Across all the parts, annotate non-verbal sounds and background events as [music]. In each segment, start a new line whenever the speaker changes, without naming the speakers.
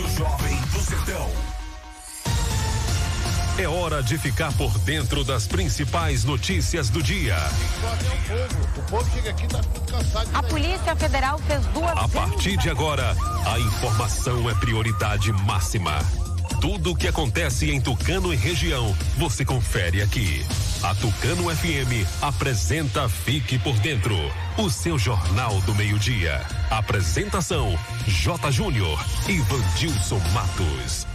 Rádio Jovem do Sertão. É hora de ficar por dentro das principais notícias do dia.
O povo chega aqui tá cansado.
A Polícia Federal fez duas.
A partir de agora, a informação é prioridade máxima. Tudo o que acontece em Tucano e região, você confere aqui. A Tucano FM apresenta Fique por Dentro, o seu jornal do meio-dia. Apresentação: J. Júnior e Vandilson Matos.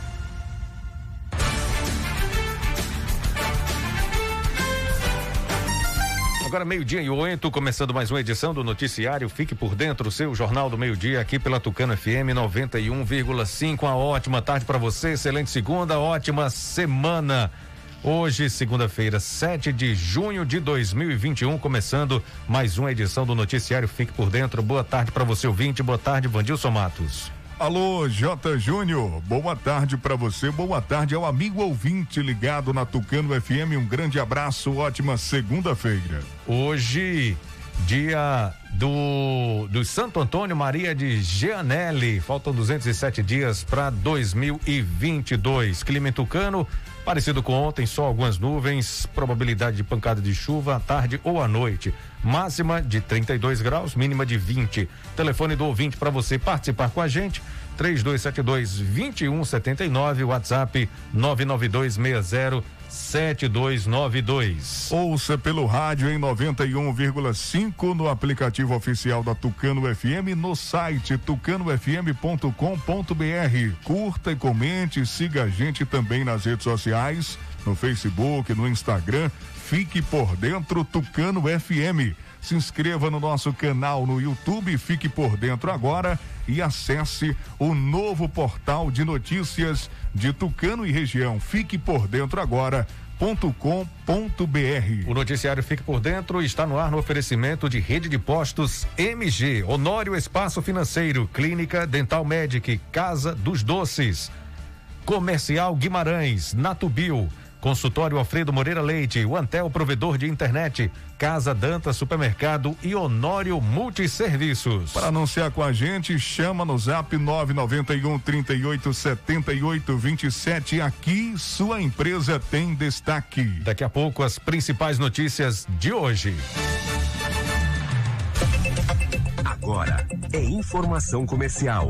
Agora meio-dia e oito, começando mais uma edição do noticiário. Fique por dentro, seu jornal do meio-dia aqui pela Tucano FM 91,5. Uma ótima tarde para você, excelente segunda, ótima semana. Hoje, segunda-feira, 7 de junho de 2021, começando mais uma edição do noticiário Fique por Dentro. Boa tarde para você, ouvinte. Boa tarde, Vandilson Matos.
Alô, J. Júnior, boa tarde para você, boa tarde ao amigo ouvinte ligado na Tucano FM. Um grande abraço, ótima segunda-feira.
Hoje, dia do, do Santo Antônio Maria de Gianelli. Faltam 207 dias para 2022. Clima Tucano, parecido com ontem, só algumas nuvens, probabilidade de pancada de chuva à tarde ou à noite. Máxima de 32 graus, mínima de 20. Telefone do ouvinte para você participar com a gente. 3272 2179, WhatsApp 99260 7292.
Ouça pelo rádio em 91,5 no aplicativo oficial da Tucano FM no site tucanofm.com.br. Curta e comente, siga a gente também nas redes sociais, no Facebook, no Instagram. Fique por dentro Tucano FM. Se inscreva no nosso canal no YouTube, fique por dentro agora e acesse o novo portal de notícias de Tucano e região. Fique por dentro agora. .com.br.
O noticiário Fique por Dentro está no ar no oferecimento de rede de postos MG, Honório Espaço Financeiro, Clínica Dental Medic, Casa dos Doces, Comercial Guimarães, Natubio, Consultório Alfredo Moreira Leite, o Antel Provedor de Internet, Casa Danta Supermercado e Honório Multisserviços.
Para anunciar com a gente, chama no zap 991 38 78 27. Aqui sua empresa tem destaque.
Daqui a pouco as principais notícias de hoje.
Agora é informação comercial.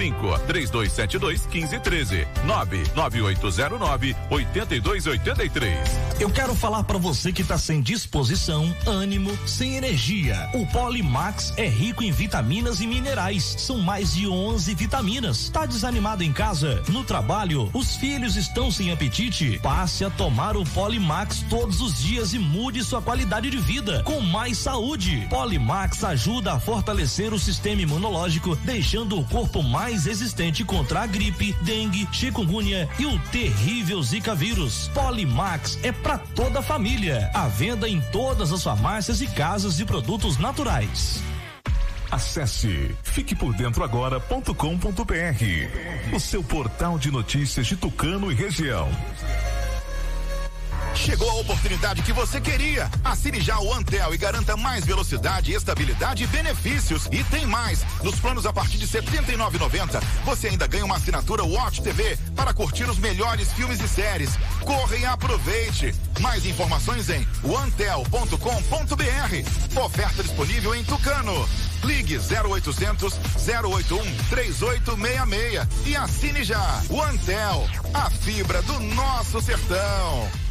3272 1513 99809 8283.
Eu quero falar para você que tá sem disposição, ânimo, sem energia. O Polimax é rico em vitaminas e minerais. São mais de 11 vitaminas. Tá desanimado em casa? No trabalho? Os filhos estão sem apetite? Passe a tomar o Polimax todos os dias e mude sua qualidade de vida com mais saúde. Polimax ajuda a fortalecer o sistema imunológico, deixando o corpo mais resistente contra a gripe, dengue, chikungunya e o terrível Zika vírus. Polimax é para toda a família. À venda em todas as farmácias e casas de produtos naturais.
Acesse fiquepordentroagora.com.br, o seu portal de notícias de Tucano e região.
Chegou a oportunidade que você queria. Assine já o Antel e garanta mais velocidade, estabilidade e benefícios. E tem mais. Nos planos a partir de R$ 79,90, você ainda ganha uma assinatura Watch TV para curtir os melhores filmes e séries. Corre e aproveite. Mais informações em antel.com.br. Oferta disponível em Tucano. Ligue 0800 081 3866 e assine já. O Antel, a fibra do nosso sertão.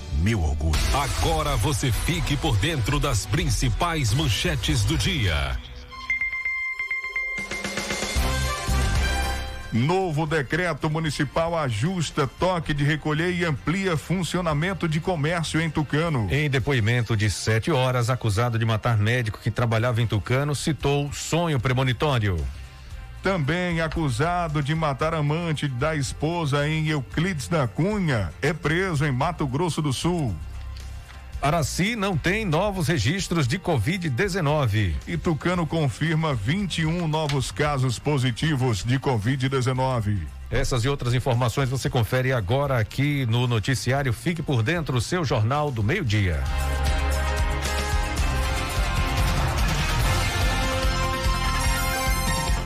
meu orgulho.
Agora você fique por dentro das principais manchetes do dia.
Novo decreto municipal ajusta toque de recolher e amplia funcionamento de comércio em Tucano.
Em depoimento de sete horas, acusado de matar médico que trabalhava em Tucano, citou sonho premonitório.
Também acusado de matar amante da esposa em Euclides da Cunha, é preso em Mato Grosso do Sul.
Araci não tem novos registros de Covid-19.
E Tucano confirma 21 novos casos positivos de Covid-19.
Essas e outras informações você confere agora aqui no noticiário Fique por Dentro, seu jornal do meio-dia.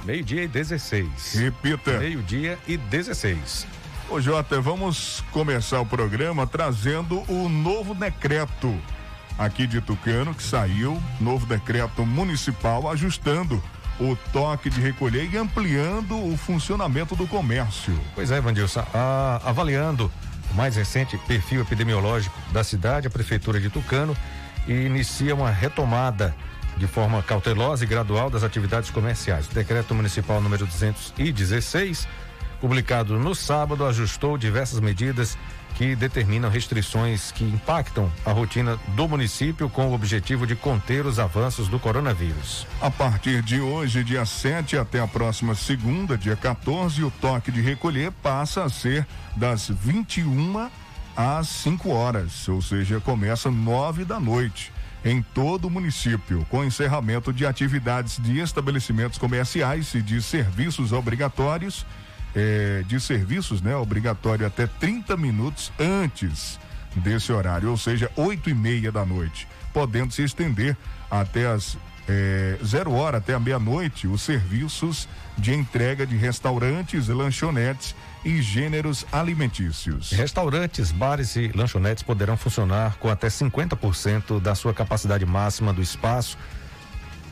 Meio-dia e 16.
Repita.
Meio-dia e 16.
Ô Jota, vamos começar o programa trazendo o novo decreto aqui de Tucano que saiu, novo decreto municipal ajustando o toque de recolher e ampliando o funcionamento do comércio.
Pois é, Vandilson, a, avaliando o mais recente perfil epidemiológico da cidade, a prefeitura de Tucano inicia uma retomada de forma cautelosa e gradual das atividades comerciais. O decreto municipal número 216, publicado no sábado, ajustou diversas medidas que determinam restrições que impactam a rotina do município com o objetivo de conter os avanços do coronavírus.
A partir de hoje, dia 7 até a próxima segunda, dia 14, o toque de recolher passa a ser das 21 às 5 horas, ou seja, começa nove da noite em todo o município, com encerramento de atividades de estabelecimentos comerciais e de serviços obrigatórios, eh, de serviços, né, obrigatório até 30 minutos antes desse horário, ou seja, oito e meia da noite, podendo se estender até as é, zero hora até a meia-noite os serviços de entrega de restaurantes, lanchonetes e gêneros alimentícios.
Restaurantes, bares e lanchonetes poderão funcionar com até 50% da sua capacidade máxima do espaço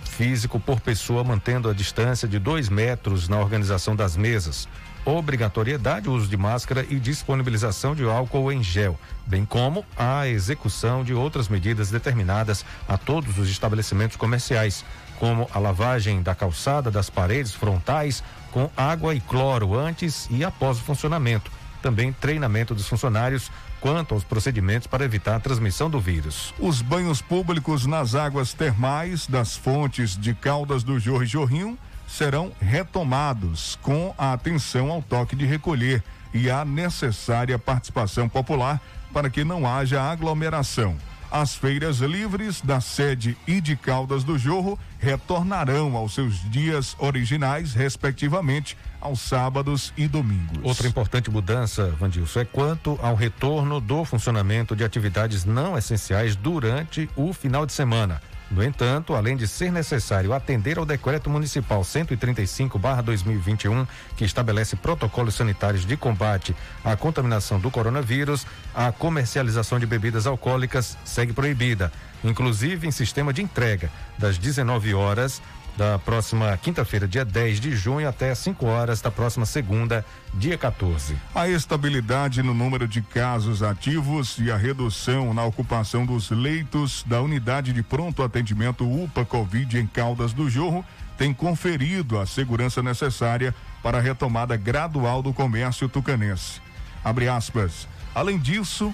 físico por pessoa, mantendo a distância de dois metros na organização das mesas obrigatoriedade, uso de máscara e disponibilização de álcool em gel, bem como a execução de outras medidas determinadas a todos os estabelecimentos comerciais, como a lavagem da calçada das paredes frontais com água e cloro antes e após o funcionamento. Também treinamento dos funcionários quanto aos procedimentos para evitar a transmissão do vírus.
Os banhos públicos nas águas termais das fontes de Caldas do Jorro e Jorrinho serão retomados com a atenção ao toque de recolher e a necessária participação popular para que não haja aglomeração. As feiras livres da sede e de Caldas do Jorro retornarão aos seus dias originais, respectivamente, aos sábados e domingos.
Outra importante mudança, Vandilson, é quanto ao retorno do funcionamento de atividades não essenciais durante o final de semana. No entanto, além de ser necessário atender ao decreto municipal 135/2021, que estabelece protocolos sanitários de combate à contaminação do coronavírus, a comercialização de bebidas alcoólicas segue proibida, inclusive em sistema de entrega, das 19 horas da próxima quinta-feira, dia 10 de junho, até 5 horas da próxima segunda, dia 14.
A estabilidade no número de casos ativos e a redução na ocupação dos leitos da unidade de pronto atendimento UPA Covid em Caldas do Jorro tem conferido a segurança necessária para a retomada gradual do comércio tucanense. Abre aspas. Além disso,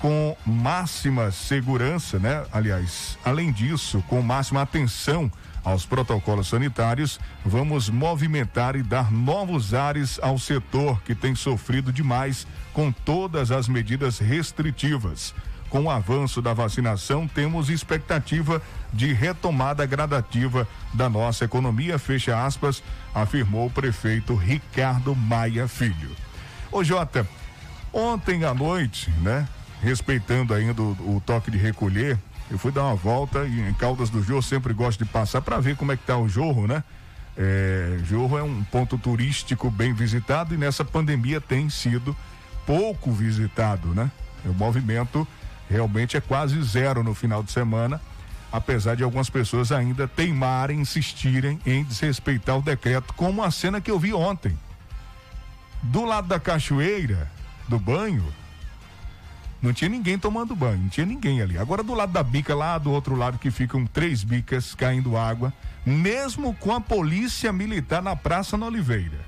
com máxima segurança, né? Aliás, além disso, com máxima atenção aos protocolos sanitários, vamos movimentar e dar novos ares ao setor que tem sofrido demais com todas as medidas restritivas. Com o avanço da vacinação, temos expectativa de retomada gradativa da nossa economia, fecha aspas, afirmou o prefeito Ricardo Maia Filho. Ô Jota, ontem à noite, né, respeitando ainda o, o toque de recolher, eu fui dar uma volta em Caldas do Jorro sempre gosto de passar para ver como é que tá o Jorro, né? É, Jorro é um ponto turístico bem visitado e nessa pandemia tem sido pouco visitado, né? O movimento realmente é quase zero no final de semana, apesar de algumas pessoas ainda teimarem, insistirem em desrespeitar o decreto, como a cena que eu vi ontem. Do lado da cachoeira, do banho, não tinha ninguém tomando banho, não tinha ninguém ali. Agora do lado da bica, lá do outro lado que ficam três bicas caindo água, mesmo com a polícia militar na Praça na Oliveira,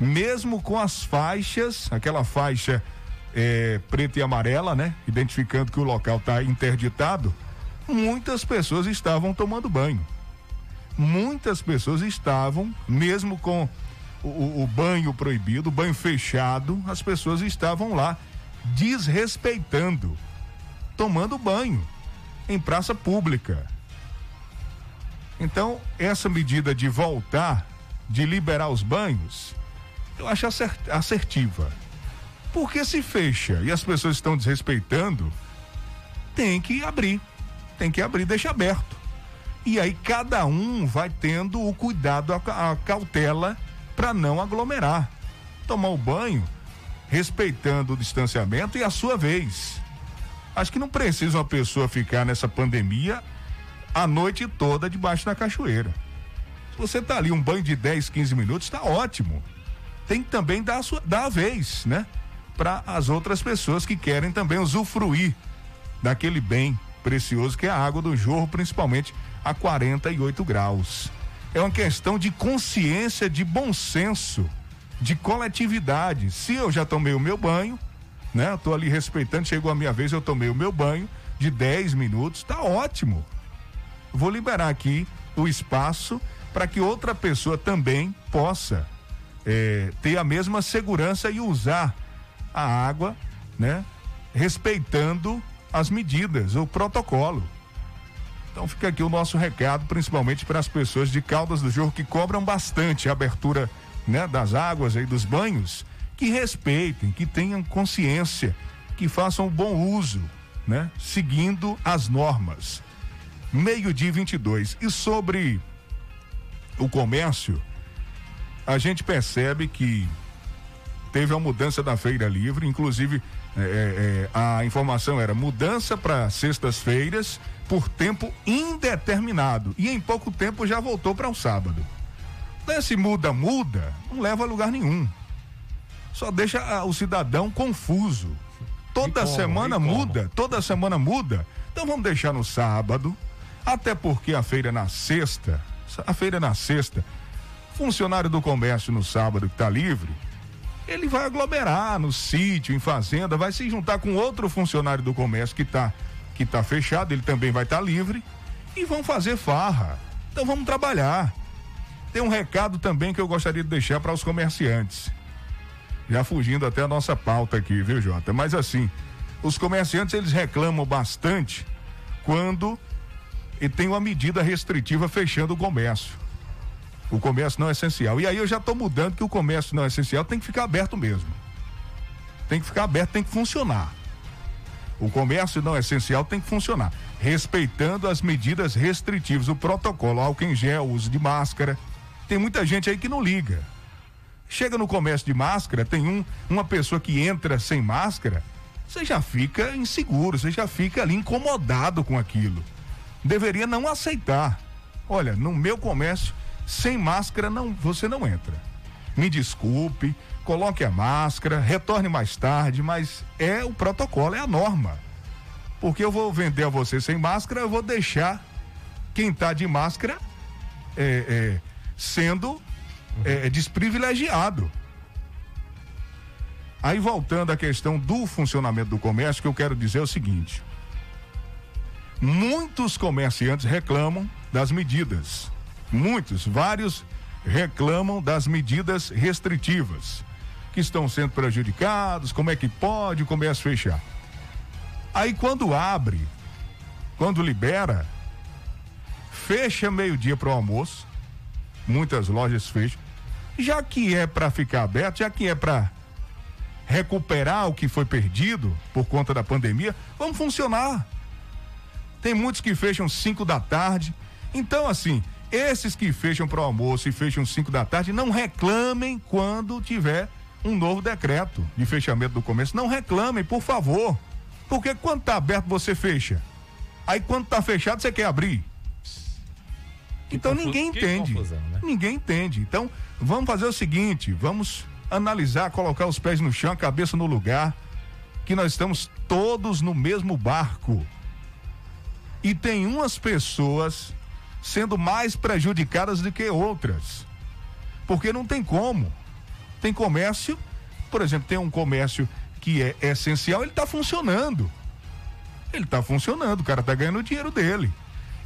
mesmo com as faixas, aquela faixa é, preta e amarela, né? Identificando que o local está interditado, muitas pessoas estavam tomando banho. Muitas pessoas estavam, mesmo com o, o banho proibido, o banho fechado, as pessoas estavam lá desrespeitando, tomando banho em praça pública. Então, essa medida de voltar, de liberar os banhos, eu acho assertiva. Porque se fecha e as pessoas estão desrespeitando, tem que abrir. Tem que abrir, deixa aberto. E aí cada um vai tendo o cuidado, a, a cautela para não aglomerar. Tomar o banho respeitando o distanciamento e a sua vez. Acho que não precisa uma pessoa ficar nessa pandemia a noite toda debaixo da cachoeira. Se você tá ali um banho de 10, 15 minutos, está ótimo. Tem que também dar a, sua, dar a vez, né? Para as outras pessoas que querem também usufruir daquele bem precioso que é a água do jorro, principalmente a 48 graus. É uma questão de consciência, de bom senso de coletividade. Se eu já tomei o meu banho, né? Eu tô ali respeitando, chegou a minha vez, eu tomei o meu banho de 10 minutos, tá ótimo. Vou liberar aqui o espaço para que outra pessoa também possa é, ter a mesma segurança e usar a água, né? respeitando as medidas, o protocolo. Então fica aqui o nosso recado, principalmente para as pessoas de Caldas do Jorro que cobram bastante a abertura né, das águas e dos banhos, que respeitem, que tenham consciência, que façam bom uso, né, seguindo as normas. Meio-dia 22. E sobre o comércio, a gente percebe que teve a mudança da feira livre, inclusive é, é, a informação era mudança para sextas-feiras por tempo indeterminado e em pouco tempo já voltou para o um sábado. Esse muda, muda, não leva a lugar nenhum. Só deixa o cidadão confuso. Toda como, semana muda, toda semana muda. Então vamos deixar no sábado, até porque a feira é na sexta, a feira é na sexta. Funcionário do comércio no sábado que está livre, ele vai aglomerar no sítio, em fazenda, vai se juntar com outro funcionário do comércio que está que tá fechado, ele também vai estar tá livre e vão fazer farra. Então vamos trabalhar. Tem um recado também que eu gostaria de deixar para os comerciantes. Já fugindo até a nossa pauta aqui, viu, Jota? Mas assim, os comerciantes eles reclamam bastante quando e tem uma medida restritiva fechando o comércio. O comércio não é essencial. E aí eu já estou mudando que o comércio não é essencial tem que ficar aberto mesmo. Tem que ficar aberto, tem que funcionar. O comércio não é essencial tem que funcionar, respeitando as medidas restritivas, o protocolo, álcool em gel, uso de máscara. Tem muita gente aí que não liga. Chega no comércio de máscara, tem um, uma pessoa que entra sem máscara, você já fica inseguro, você já fica ali incomodado com aquilo. Deveria não aceitar. Olha, no meu comércio sem máscara não, você não entra. Me desculpe, coloque a máscara, retorne mais tarde, mas é o protocolo, é a norma. Porque eu vou vender a você sem máscara, eu vou deixar quem está de máscara é, é, sendo é, é, desprivilegiado. Aí voltando à questão do funcionamento do comércio, que eu quero dizer é o seguinte: muitos comerciantes reclamam das medidas muitos, vários reclamam das medidas restritivas que estão sendo prejudicados, como é que pode o comércio fechar. Aí quando abre, quando libera, fecha meio-dia para o almoço, muitas lojas fecham. Já que é para ficar aberto, já que é para recuperar o que foi perdido por conta da pandemia, vamos funcionar. Tem muitos que fecham 5 da tarde. Então, assim, esses que fecham para o almoço e fecham 5 da tarde, não reclamem quando tiver um novo decreto de fechamento do comércio. Não reclamem, por favor. Porque quando está aberto, você fecha. Aí quando está fechado, você quer abrir. Então ninguém entende. Confusão, né? Ninguém entende. Então, vamos fazer o seguinte: vamos analisar, colocar os pés no chão, a cabeça no lugar, que nós estamos todos no mesmo barco. E tem umas pessoas sendo mais prejudicadas do que outras. Porque não tem como. Tem comércio, por exemplo, tem um comércio que é essencial, ele está funcionando. Ele está funcionando, o cara está ganhando o dinheiro dele.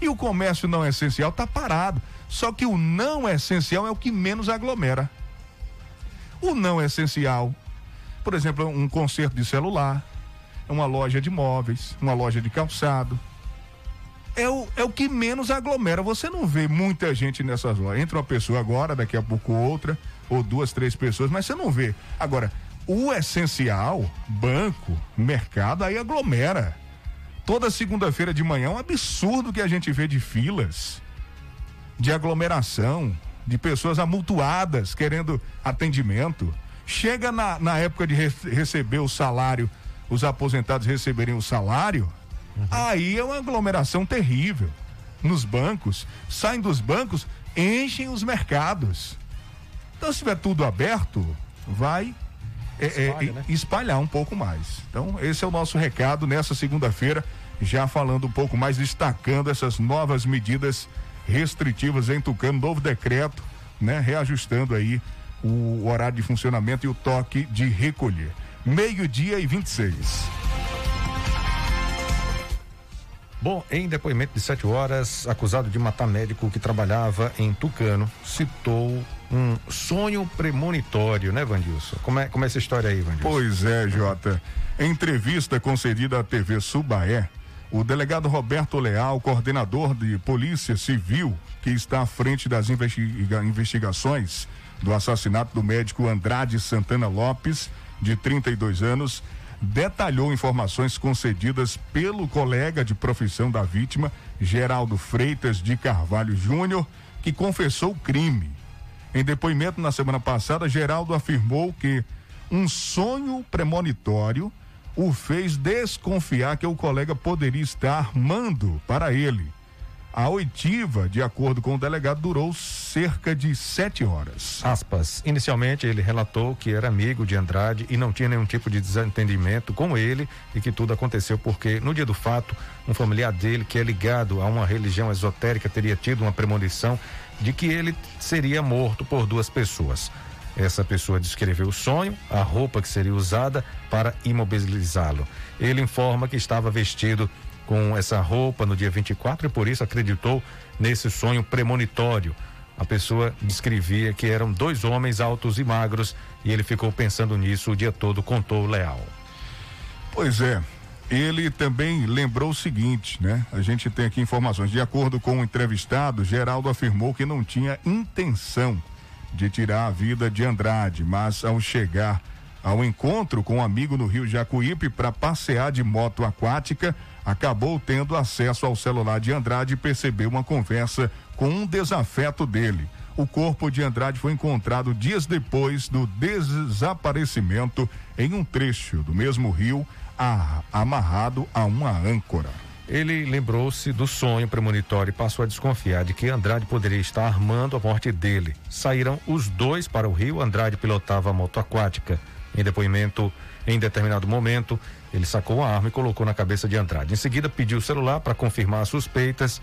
E o comércio não essencial está parado. Só que o não essencial é o que menos aglomera. O não essencial, por exemplo, um conserto de celular, uma loja de móveis, uma loja de calçado, é o, é o que menos aglomera. Você não vê muita gente nessas lojas. Entra uma pessoa agora, daqui a pouco outra, ou duas, três pessoas, mas você não vê. Agora, o essencial, banco, mercado, aí aglomera. Toda segunda-feira de manhã é um absurdo que a gente vê de filas, de aglomeração, de pessoas amultuadas querendo atendimento. Chega na, na época de re receber o salário, os aposentados receberem o salário, Uhum. Aí é uma aglomeração terrível. Nos bancos, saem dos bancos, enchem os mercados. Então, se tiver tudo aberto, vai é, Espalha, é, né? espalhar um pouco mais. Então, esse é o nosso recado nessa segunda-feira, já falando um pouco mais, destacando essas novas medidas restritivas em Tucano, novo decreto, né? Reajustando aí o horário de funcionamento e o toque de recolher. Meio-dia e 26.
Bom, em depoimento de sete horas, acusado de matar médico que trabalhava em Tucano, citou um sonho premonitório, né, Vandilson? Como é, como é essa história aí, Vandilson?
Pois é, Jota. Em entrevista concedida à TV Subaé, o delegado Roberto Leal, coordenador de Polícia Civil, que está à frente das investiga investigações do assassinato do médico Andrade Santana Lopes, de 32 anos, detalhou informações concedidas pelo colega de profissão da vítima, Geraldo Freitas de Carvalho Júnior, que confessou o crime. Em depoimento na semana passada, Geraldo afirmou que um sonho premonitório o fez desconfiar que o colega poderia estar armando para ele a oitiva, de acordo com o delegado, durou cerca de sete horas.
Aspas. Inicialmente, ele relatou que era amigo de Andrade e não tinha nenhum tipo de desentendimento com ele e que tudo aconteceu porque, no dia do fato, um familiar dele, que é ligado a uma religião esotérica, teria tido uma premonição de que ele seria morto por duas pessoas. Essa pessoa descreveu o sonho, a roupa que seria usada para imobilizá-lo. Ele informa que estava vestido com essa roupa no dia 24 e por isso acreditou nesse sonho premonitório. A pessoa descrevia que eram dois homens altos e magros e ele ficou pensando nisso o dia todo, contou o Leal.
Pois é. Ele também lembrou o seguinte, né? A gente tem aqui informações. De acordo com o entrevistado, Geraldo afirmou que não tinha intenção de tirar a vida de Andrade, mas ao chegar ao encontro com um amigo no Rio Jacuípe para passear de moto aquática, acabou tendo acesso ao celular de Andrade e percebeu uma conversa com um desafeto dele. O corpo de Andrade foi encontrado dias depois do desaparecimento em um trecho do mesmo rio, a, amarrado a uma âncora.
Ele lembrou-se do sonho premonitório e passou a desconfiar de que Andrade poderia estar armando a morte dele. Saíram os dois para o rio. Andrade pilotava a moto aquática. Em depoimento, em determinado momento, ele sacou a arma e colocou na cabeça de Andrade. Em seguida, pediu o celular para confirmar as suspeitas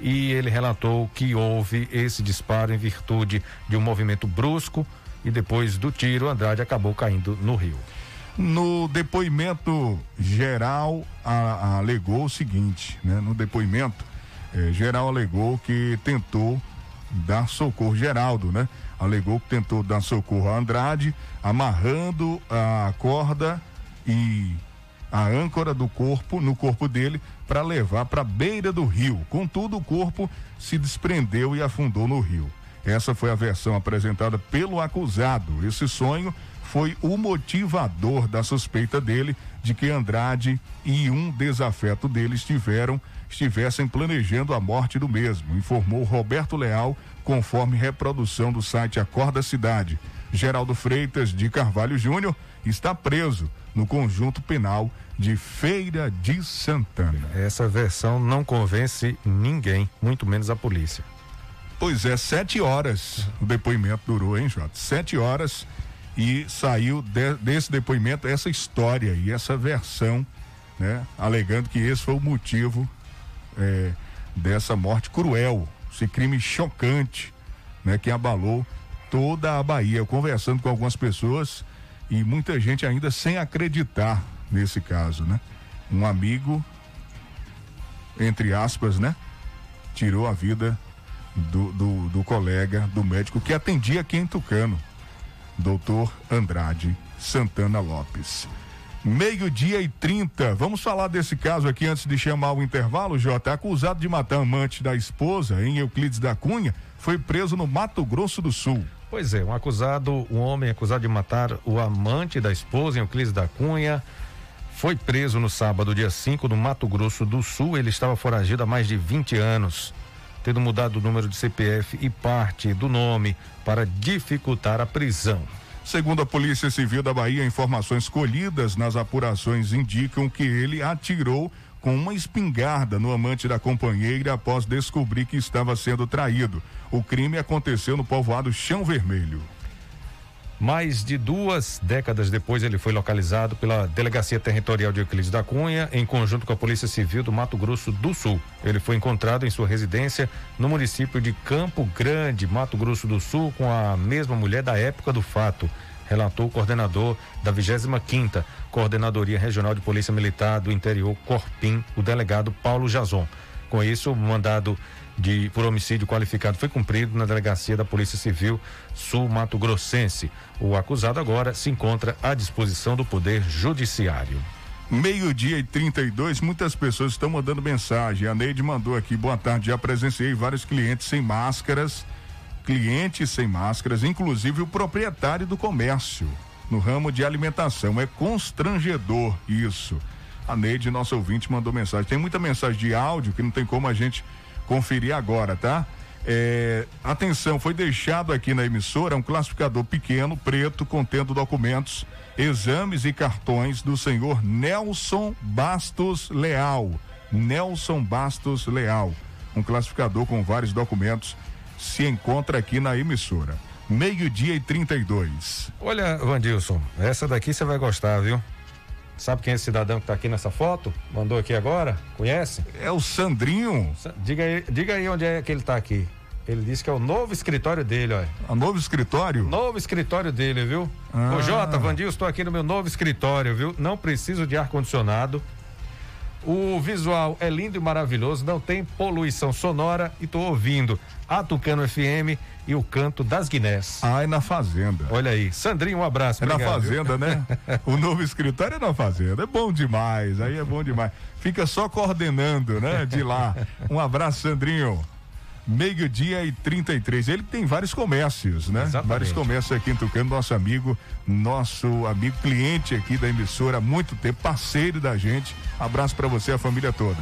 e ele relatou que houve esse disparo em virtude de um movimento brusco e depois do tiro, Andrade acabou caindo no rio.
No depoimento geral, a, a alegou o seguinte, né? No depoimento, eh, geral alegou que tentou dar socorro, Geraldo, né? Alegou que tentou dar socorro a Andrade, amarrando a corda e a âncora do corpo no corpo dele para levar para a beira do rio. Contudo, o corpo se desprendeu e afundou no rio. Essa foi a versão apresentada pelo acusado. Esse sonho foi o motivador da suspeita dele de que Andrade e um desafeto dele estiveram estivessem planejando a morte do mesmo, informou Roberto Leal, conforme reprodução do site Acorda Cidade. Geraldo Freitas de Carvalho Júnior está preso no conjunto penal de Feira de Santana.
Essa versão não convence ninguém, muito menos a polícia.
Pois é, sete horas o depoimento durou, hein, Jota? Sete horas e saiu de, desse depoimento essa história e essa versão, né? Alegando que esse foi o motivo é, dessa morte cruel, esse crime chocante, né? Que abalou toda a Bahia. Conversando com algumas pessoas e muita gente ainda sem acreditar nesse caso, né? Um amigo, entre aspas, né? Tirou a vida do, do, do colega, do médico que atendia aqui em Tucano, doutor Andrade Santana Lopes. Meio-dia e 30. Vamos falar desse caso aqui antes de chamar o intervalo, Jota. Acusado de matar amante da esposa em Euclides da Cunha, foi preso no Mato Grosso do Sul.
Pois é, um acusado, um homem acusado de matar o amante da esposa em Euclides da Cunha, foi preso no sábado, dia 5, no Mato Grosso do Sul. Ele estava foragido há mais de 20 anos, tendo mudado o número de CPF e parte do nome para dificultar a prisão.
Segundo a Polícia Civil da Bahia, informações colhidas nas apurações indicam que ele atirou com uma espingarda no amante da companheira após descobrir que estava sendo traído. O crime aconteceu no povoado Chão Vermelho.
Mais de duas décadas depois, ele foi localizado pela Delegacia Territorial de Euclides da Cunha, em conjunto com a Polícia Civil do Mato Grosso do Sul. Ele foi encontrado em sua residência no município de Campo Grande, Mato Grosso do Sul, com a mesma mulher da época do fato. relatou o coordenador da 25ª Coordenadoria Regional de Polícia Militar do Interior, Corpim, o delegado Paulo Jazon. Com isso, o mandado de, por homicídio qualificado foi cumprido na delegacia da Polícia Civil Sul Mato Grossense. O acusado agora se encontra à disposição do Poder Judiciário.
Meio-dia e 32, muitas pessoas estão mandando mensagem. A Neide mandou aqui, boa tarde. Já presenciei vários clientes sem máscaras, clientes sem máscaras, inclusive o proprietário do comércio no ramo de alimentação. É constrangedor isso. A Neide, nosso ouvinte, mandou mensagem. Tem muita mensagem de áudio que não tem como a gente conferir agora, tá? É, atenção, foi deixado aqui na emissora um classificador pequeno, preto, contendo documentos, exames e cartões do senhor Nelson Bastos Leal. Nelson Bastos Leal. Um classificador com vários documentos se encontra aqui na emissora. Meio-dia e 32.
Olha, Vandilson, essa daqui você vai gostar, viu? Sabe quem é esse cidadão que está aqui nessa foto? Mandou aqui agora? Conhece?
É o Sandrinho.
Diga aí, diga aí onde é que ele está aqui. Ele disse que é o novo escritório dele, olha.
O novo escritório?
Novo escritório dele, viu? Ah. Ô Jota, Vandil, estou aqui no meu novo escritório, viu? Não preciso de ar-condicionado. O visual é lindo e maravilhoso, não tem poluição sonora e estou ouvindo a Tucano FM e o canto das Guinés.
Ah, é na Fazenda.
Olha aí. Sandrinho, um abraço.
É obrigado, na Fazenda, viu? né? [laughs] o novo escritório é na Fazenda. É bom demais, aí é bom demais. Fica só coordenando, né? De lá. Um abraço, Sandrinho meio-dia e 33. Ele tem vários comércios, né? Exatamente. Vários comércios aqui em Tucano, nosso amigo, nosso amigo cliente aqui da emissora há muito tempo, parceiro da gente. Abraço para você, a família toda.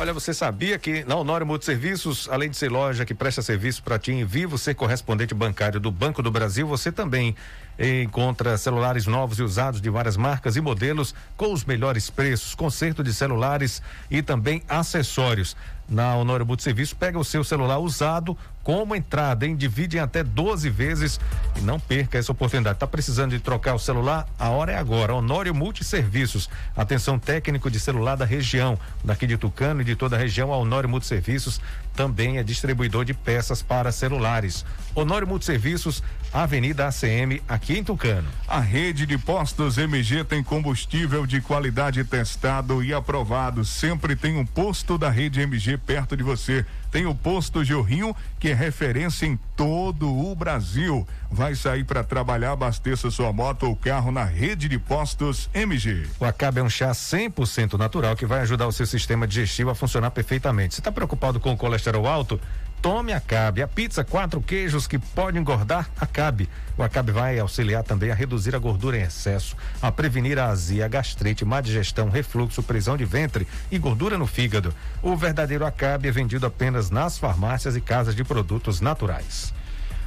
Olha, você sabia que na Honório Multiserviços, além de ser loja que presta serviço para ti em vivo, ser correspondente bancário do Banco do Brasil, você também encontra celulares novos e usados de várias marcas e modelos com os melhores preços, conserto de celulares e também acessórios. Na Honório Multiserviço, pega o seu celular usado como entrada, hein? Divide em até 12 vezes e não perca essa oportunidade. Tá precisando de trocar o celular? A hora é agora. Honório Multiserviços. Atenção técnico de celular da região, daqui de Tucano e de toda a região. A Honório Multiserviços também é distribuidor de peças para celulares. Honório Multiserviços, Avenida ACM, aqui em Tucano.
A rede de postos MG tem combustível de qualidade testado e aprovado. Sempre tem um posto da rede MG perto de você. Tem o posto Jorrinho, que é referência em todo o Brasil. Vai sair para trabalhar, abasteça sua moto ou carro na rede de postos MG.
O Acabe é um chá 100% natural que vai ajudar o seu sistema digestivo a funcionar perfeitamente. Você está preocupado com o colesterol alto? Tome Acabe. A pizza quatro queijos que pode engordar, Acabe. O Acabe vai auxiliar também a reduzir a gordura em excesso, a prevenir a azia, gastrite, má digestão, refluxo, prisão de ventre e gordura no fígado. O verdadeiro Acabe é vendido apenas nas farmácias e casas de produtos naturais.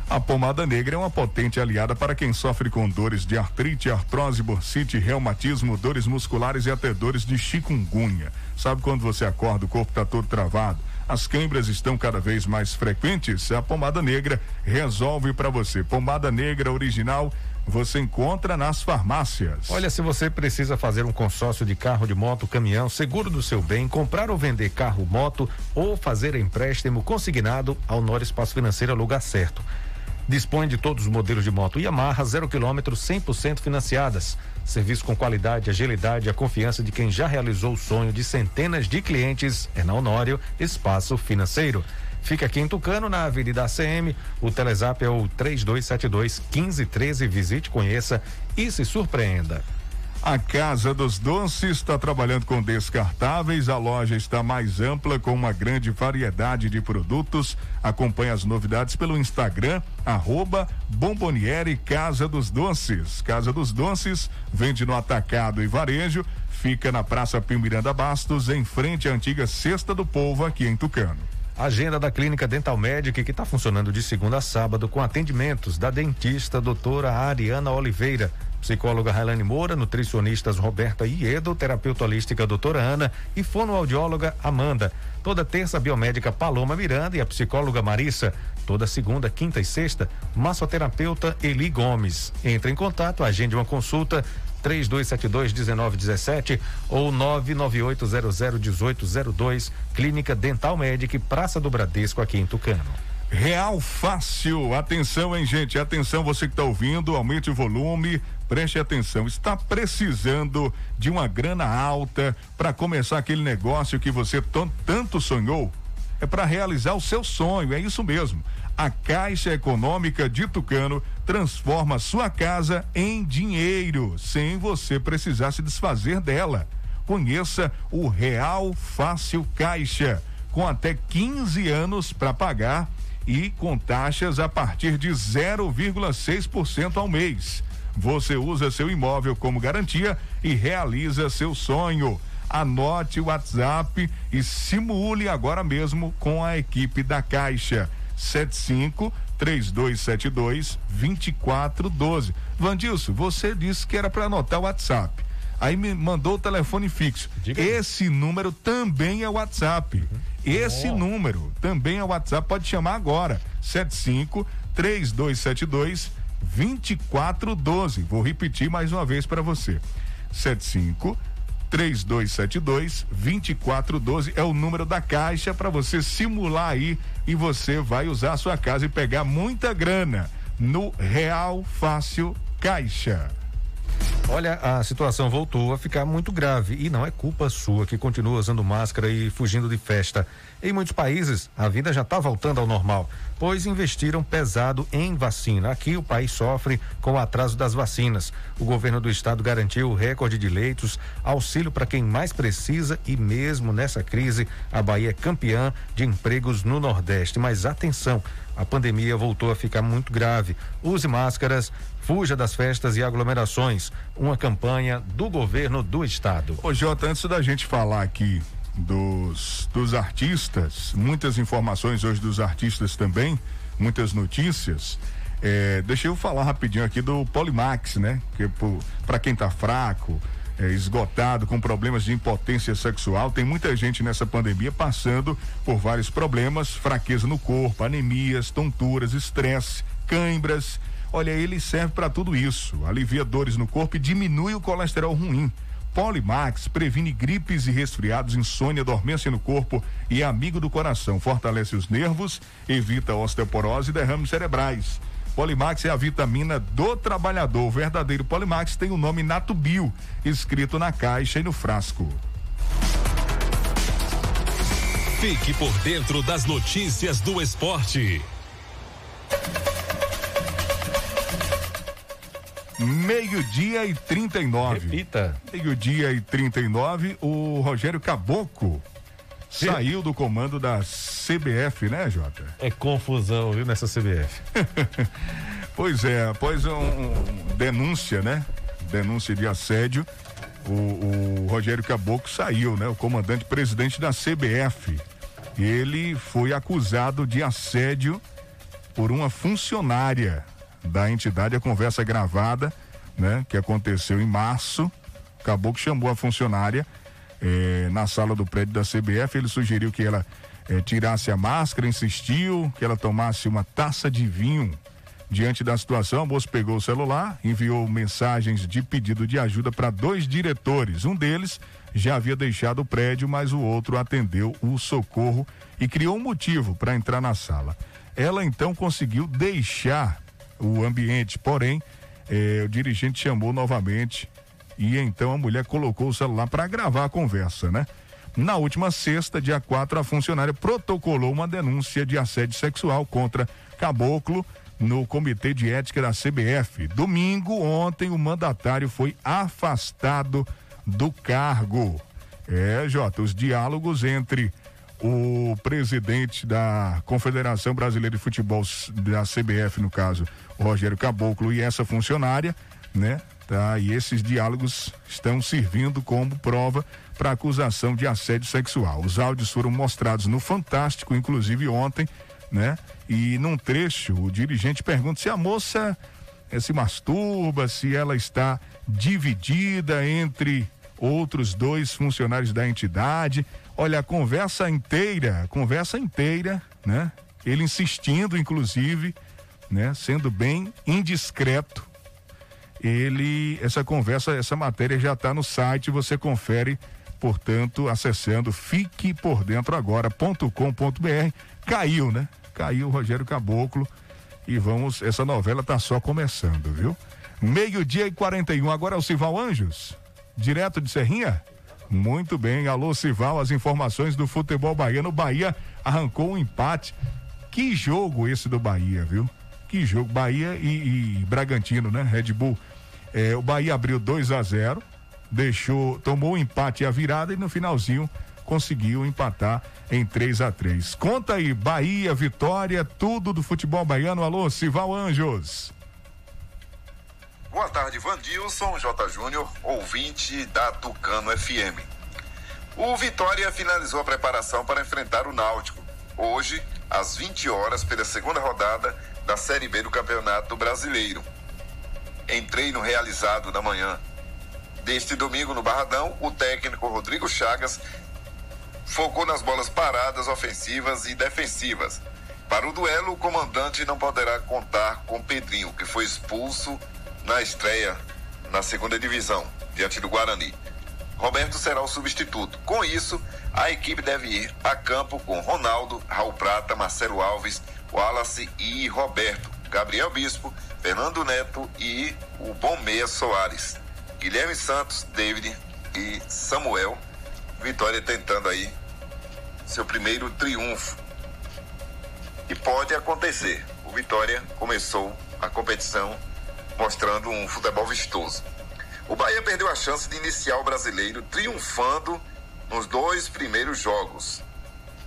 A pomada negra é uma potente aliada para quem sofre com dores de artrite, artrose, bursite, reumatismo, dores musculares e até dores de chikungunya. Sabe quando você acorda, o corpo está todo travado? As câimbras estão cada vez mais frequentes, a pomada negra resolve para você. Pomada negra original você encontra nas farmácias.
Olha, se você precisa fazer um consórcio de carro, de moto, caminhão, seguro do seu bem, comprar ou vender carro, moto ou fazer empréstimo consignado, ao Nor Espaço Financeiro é o lugar certo. Dispõe de todos os modelos de moto Yamaha, zero quilômetro, 100% financiadas. Serviço com qualidade, agilidade e a confiança de quem já realizou o sonho de centenas de clientes é na Honório Espaço Financeiro. Fica aqui em Tucano, na Avenida ACM. O Telezap é o 3272 1513. Visite, conheça e se surpreenda.
A Casa dos Doces está trabalhando com descartáveis. A loja está mais ampla com uma grande variedade de produtos. Acompanhe as novidades pelo Instagram, arroba Bomboniere Casa dos Doces. Casa dos Doces vende no atacado e varejo. Fica na Praça Pio Miranda Bastos, em frente à antiga Cesta do Povo, aqui em Tucano.
Agenda da Clínica Dental Médica que está funcionando de segunda a sábado com atendimentos da dentista doutora Ariana Oliveira psicóloga Railane Moura, nutricionistas Roberta Iedo, terapeuta holística doutora Ana e fonoaudióloga Amanda. Toda terça, biomédica Paloma Miranda e a psicóloga Marissa. Toda segunda, quinta e sexta, massoterapeuta Eli Gomes. Entre em contato, agende uma consulta 3272-1917 ou 998001802, Clínica Dental Médica Praça do Bradesco, aqui em Tucano.
Real Fácil, atenção, hein, gente? Atenção, você que está ouvindo, aumente o volume, preste atenção. Está precisando de uma grana alta para começar aquele negócio que você tanto sonhou? É para realizar o seu sonho, é isso mesmo. A Caixa Econômica de Tucano transforma sua casa em dinheiro, sem você precisar se desfazer dela. Conheça o Real Fácil Caixa, com até 15 anos para pagar e com taxas a partir de 0,6% ao mês. Você usa seu imóvel como garantia e realiza seu sonho. Anote o WhatsApp e simule agora mesmo com a equipe da Caixa. 75 3272 2412. Vandilson, você disse que era para anotar o WhatsApp. Aí me mandou o telefone fixo. Diga Esse número também é WhatsApp. Uhum. Esse oh. número também é WhatsApp. Pode chamar agora. 75 3272 2412. Vou repetir mais uma vez para você. 75 3272 2412 é o número da caixa para você simular aí e você vai usar a sua casa e pegar muita grana no Real Fácil Caixa.
Olha, a situação voltou a ficar muito grave e não é culpa sua que continua usando máscara e fugindo de festa. Em muitos países, a vida já está voltando ao normal, pois investiram pesado em vacina. Aqui o país sofre com o atraso das vacinas. O governo do estado garantiu o recorde de leitos, auxílio para quem mais precisa e mesmo nessa crise, a Bahia é campeã de empregos no Nordeste. Mas atenção, a pandemia voltou a ficar muito grave. Use máscaras, fuja das festas e aglomerações. Uma campanha do governo do estado.
Ô Jota, antes da gente falar aqui dos, dos artistas, muitas informações hoje dos artistas também, muitas notícias. É, deixa eu falar rapidinho aqui do Polimax, né? Que para quem tá fraco, é, esgotado, com problemas de impotência sexual. Tem muita gente nessa pandemia passando por vários problemas, fraqueza no corpo, anemias, tonturas, estresse, cãibras. Olha, ele serve para tudo isso. Alivia dores no corpo e diminui o colesterol ruim. Polimax previne gripes e resfriados, insônia, dormência no corpo e é amigo do coração. Fortalece os nervos, evita osteoporose e derrames cerebrais. Polimax é a vitamina do trabalhador. O verdadeiro Polimax tem o nome Natubio, escrito na caixa e no frasco.
Fique por dentro das notícias do esporte.
Meio-dia e 39.
Repita.
Meio-dia e 39. O Rogério Caboclo saiu do comando da CBF, né, Jota?
É confusão, viu, nessa CBF. [laughs]
pois é, após um, um, denúncia, né? Denúncia de assédio, o, o Rogério Caboclo saiu, né? O comandante presidente da CBF. Ele foi acusado de assédio por uma funcionária da entidade. A conversa gravada, né? Que aconteceu em março. Caboclo chamou a funcionária eh, na sala do prédio da CBF. Ele sugeriu que ela eh, tirasse a máscara, insistiu que ela tomasse uma taça de vinho. Diante da situação, a moça pegou o celular, enviou mensagens de pedido de ajuda para dois diretores. Um deles já havia deixado o prédio, mas o outro atendeu o socorro e criou um motivo para entrar na sala. Ela então conseguiu deixar o ambiente, porém, eh, o dirigente chamou novamente e então a mulher colocou o celular para gravar a conversa, né? Na última sexta, dia 4, a funcionária protocolou uma denúncia de assédio sexual contra Caboclo no Comitê de Ética da CBF. Domingo, ontem, o mandatário foi afastado do cargo. É, Jota, os diálogos entre o presidente da Confederação Brasileira de Futebol, da CBF, no caso, Rogério Caboclo, e essa funcionária, né? Tá? E esses diálogos estão servindo como prova para acusação de assédio sexual. Os áudios foram mostrados no Fantástico, inclusive ontem, né? E num trecho, o dirigente pergunta se a moça eh, se masturba, se ela está dividida entre outros dois funcionários da entidade. Olha, a conversa inteira, conversa inteira, né? Ele insistindo, inclusive, né? Sendo bem indiscreto, ele, essa conversa, essa matéria já está no site, você confere, portanto, acessando fiquepordentro agora.com.br. Caiu, né? caiu o Rogério Caboclo e vamos, essa novela tá só começando, viu? Meio-dia e 41, agora é o Sival Anjos, direto de Serrinha? Muito bem, alô Sival, as informações do futebol baiano. Bahia arrancou um empate. Que jogo esse do Bahia, viu? Que jogo. Bahia e, e Bragantino, né? Red Bull. É, o Bahia abriu 2 a 0 deixou, tomou o empate e a virada e no finalzinho conseguiu empatar em 3 a 3 Conta aí, Bahia, Vitória, tudo do futebol baiano. Alô, Sival Anjos.
Boa tarde, Vandilson J. Júnior, ouvinte da Tucano FM. O Vitória finalizou a preparação para enfrentar o Náutico, hoje, às 20 horas, pela segunda rodada da Série B do Campeonato Brasileiro. Em treino realizado na manhã deste domingo no Barradão, o técnico Rodrigo Chagas focou nas bolas paradas, ofensivas e defensivas. Para o duelo, o comandante não poderá contar com Pedrinho, que foi expulso na estreia na segunda divisão, diante do Guarani. Roberto será o substituto. Com isso, a equipe deve ir a campo com Ronaldo, Raul Prata, Marcelo Alves, Wallace e Roberto, Gabriel Bispo, Fernando Neto e o Bom Meia Soares, Guilherme Santos, David e Samuel. Vitória tentando aí seu primeiro triunfo. E pode acontecer. O Vitória começou a competição mostrando um futebol vistoso. O Bahia perdeu a chance de iniciar o brasileiro triunfando nos dois primeiros jogos.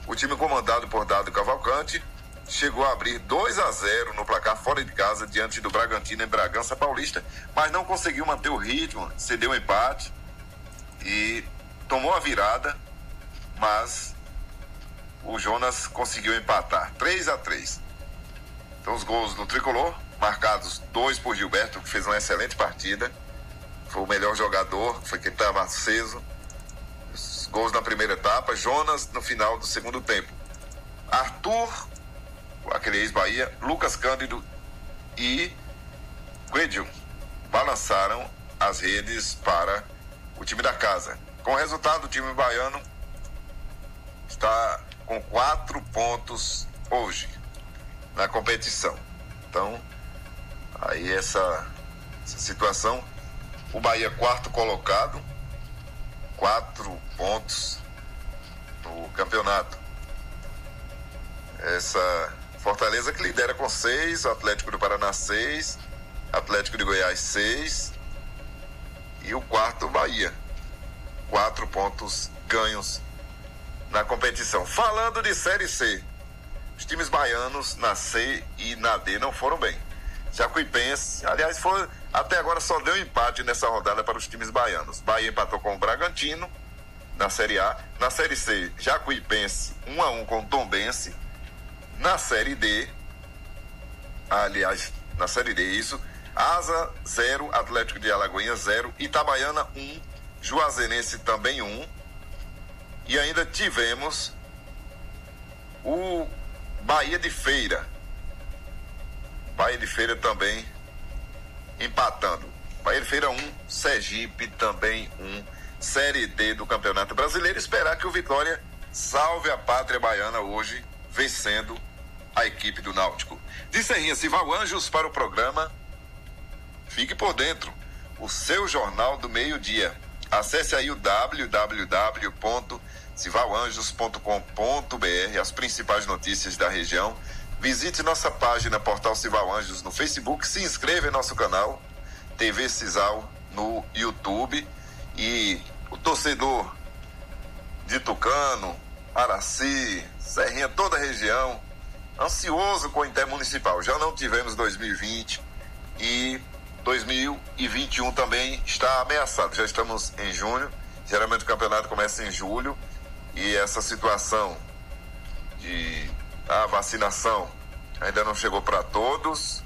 O time comandado por Dado Cavalcante chegou a abrir 2 a 0 no placar fora de casa diante do Bragantino em Bragança Paulista, mas não conseguiu manter o ritmo, cedeu um empate e tomou a virada, mas o Jonas conseguiu empatar 3 a 3. Então os gols do tricolor marcados dois por Gilberto, que fez uma excelente partida. Foi o melhor jogador, foi quem estava aceso. Os gols na primeira etapa, Jonas no final do segundo tempo. Arthur, aquele ex-Bahia, Lucas Cândido e Guedil balançaram as redes para o time da casa. Com o resultado, o time baiano está com quatro pontos hoje na competição. Então, Aí essa, essa situação, o Bahia quarto colocado, quatro pontos no campeonato. Essa Fortaleza que lidera com seis, Atlético do Paraná seis, Atlético de Goiás seis e o quarto Bahia. Quatro pontos ganhos na competição. Falando de Série C, os times baianos na C e na D não foram bem. Jacuipense. Aliás, foi, até agora só deu empate nessa rodada para os times baianos. Bahia empatou com o Bragantino na Série A. Na Série C, Jacuipense 1 a 1 com o Tombense. Na Série D, aliás, na Série D, isso. Asa 0, Atlético de Alagoinha 0, Itabaiana 1, Juazeirense também 1. E ainda tivemos o Bahia de Feira Bahia de Feira também empatando. Bahia de Feira 1, um, Sergipe também 1. Um, Série D do Campeonato Brasileiro. Esperar que o Vitória salve a pátria baiana hoje, vencendo a equipe do Náutico. De Serrinha Sival Anjos para o programa Fique por Dentro, o seu jornal do meio-dia. Acesse aí o www.civalanjos.com.br, as principais notícias da região Visite nossa página Portal Cival Anjos no Facebook, se inscreva em nosso canal TV Cisal no YouTube e o torcedor de Tucano, Araci, Serrinha, toda a região, ansioso com o Intermunicipal. Já não tivemos 2020 e 2021 também está ameaçado. Já estamos em junho, geralmente o campeonato começa em julho e essa situação de a vacinação ainda não chegou para todos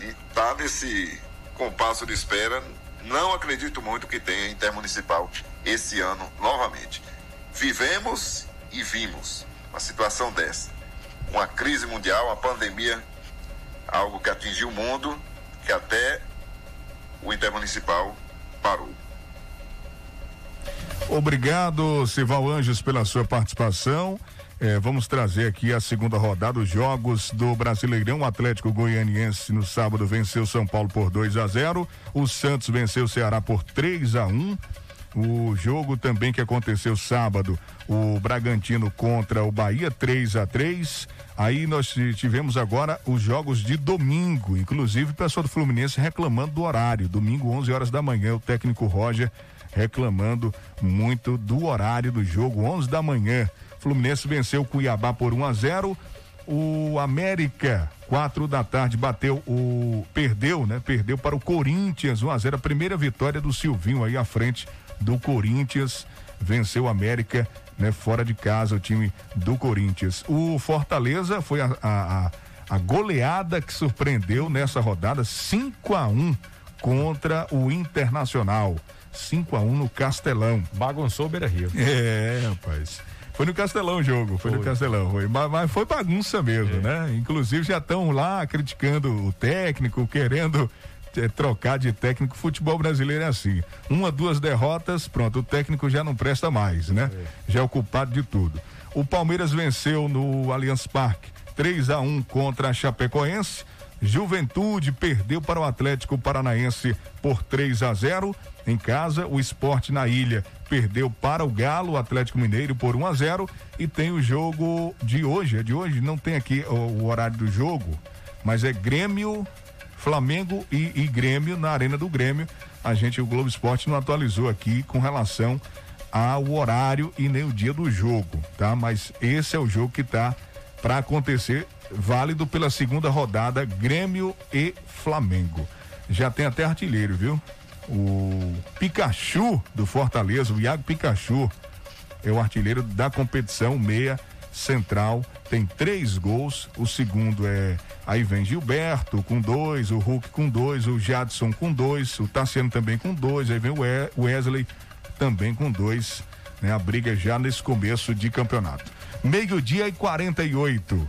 e está nesse compasso de espera. Não acredito muito que tenha intermunicipal esse ano novamente. Vivemos e vimos uma situação dessa. Uma crise mundial, uma pandemia, algo que atingiu o mundo, que até o intermunicipal parou.
Obrigado, Sival Anjos, pela sua participação. É, vamos trazer aqui a segunda rodada, os jogos do Brasileirão. O Atlético Goianiense no sábado venceu São Paulo por 2 a 0. O Santos venceu o Ceará por 3 a 1. O jogo também que aconteceu sábado, o Bragantino contra o Bahia 3 a 3. Aí nós tivemos agora os jogos de domingo, inclusive o pessoal do Fluminense reclamando do horário, domingo 11 horas da manhã, o técnico Roger reclamando muito do horário do jogo, 11 da manhã. Fluminense venceu o Cuiabá por 1 a 0. O América, 4 da tarde, bateu o. Perdeu, né? Perdeu para o Corinthians 1 a 0 A primeira vitória do Silvinho aí à frente do Corinthians. Venceu o América, né? Fora de casa, o time do Corinthians. O Fortaleza foi a, a, a goleada que surpreendeu nessa rodada, 5 a 1 contra o Internacional. 5 a 1 no Castelão.
Bagunçou o Beira Rio.
É, rapaz. Foi no Castelão o jogo, foi, foi. no Castelão, foi. Mas, mas, foi bagunça mesmo, é. né? Inclusive já estão lá criticando o técnico, querendo é, trocar de técnico. Futebol brasileiro é assim. Uma, duas derrotas, pronto, o técnico já não presta mais, né? É. Já é o culpado de tudo. O Palmeiras venceu no Allianz Parque 3 a 1 contra a Chapecoense. Juventude perdeu para o Atlético Paranaense por 3 a 0 em casa. O esporte na ilha perdeu para o Galo, o Atlético Mineiro, por 1 a 0 E tem o jogo de hoje. É de hoje? Não tem aqui o, o horário do jogo, mas é Grêmio, Flamengo e, e, Grêmio na Arena do Grêmio. A gente, o Globo Esporte, não atualizou aqui com relação ao horário e nem o dia do jogo, tá? Mas esse é o jogo que tá para acontecer, válido pela segunda rodada, Grêmio e Flamengo. Já tem até artilheiro, viu? O Pikachu do Fortaleza, o Iago Pikachu, é o artilheiro da competição, meia central, tem três gols. O segundo é. Aí vem Gilberto com dois, o Hulk com dois, o Jadson com dois, o Tassiano também com dois, aí vem o Wesley também com dois. Né? A briga já nesse começo de campeonato. Meio-dia e 48.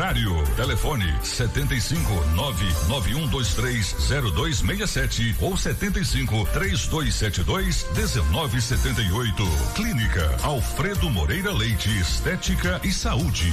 horário. Telefone 75 99123 0267 ou 75 3272 1978. Clínica Alfredo Moreira Leite Estética e Saúde.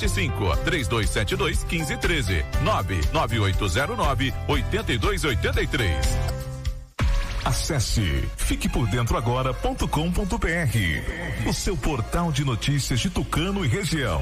75 3272 1513 99809 8283.
Acesse fiquepordentroagora.com.br, o seu portal de notícias de Tucano e região.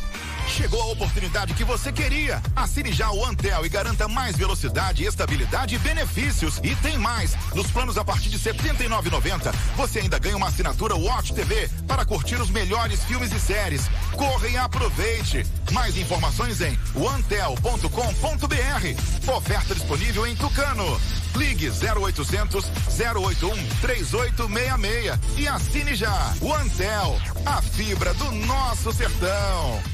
naturais.
Chegou a oportunidade que você queria. Assine já o Antel e garanta mais velocidade, estabilidade e benefícios. E tem mais. Nos planos a partir de R$ 79,90, você ainda ganha uma assinatura Watch TV para curtir os melhores filmes e séries. Corre e aproveite. Mais informações em antel.com.br. Oferta disponível em Tucano. Ligue 0800 081 3866 e assine já. O Antel, a fibra do nosso sertão.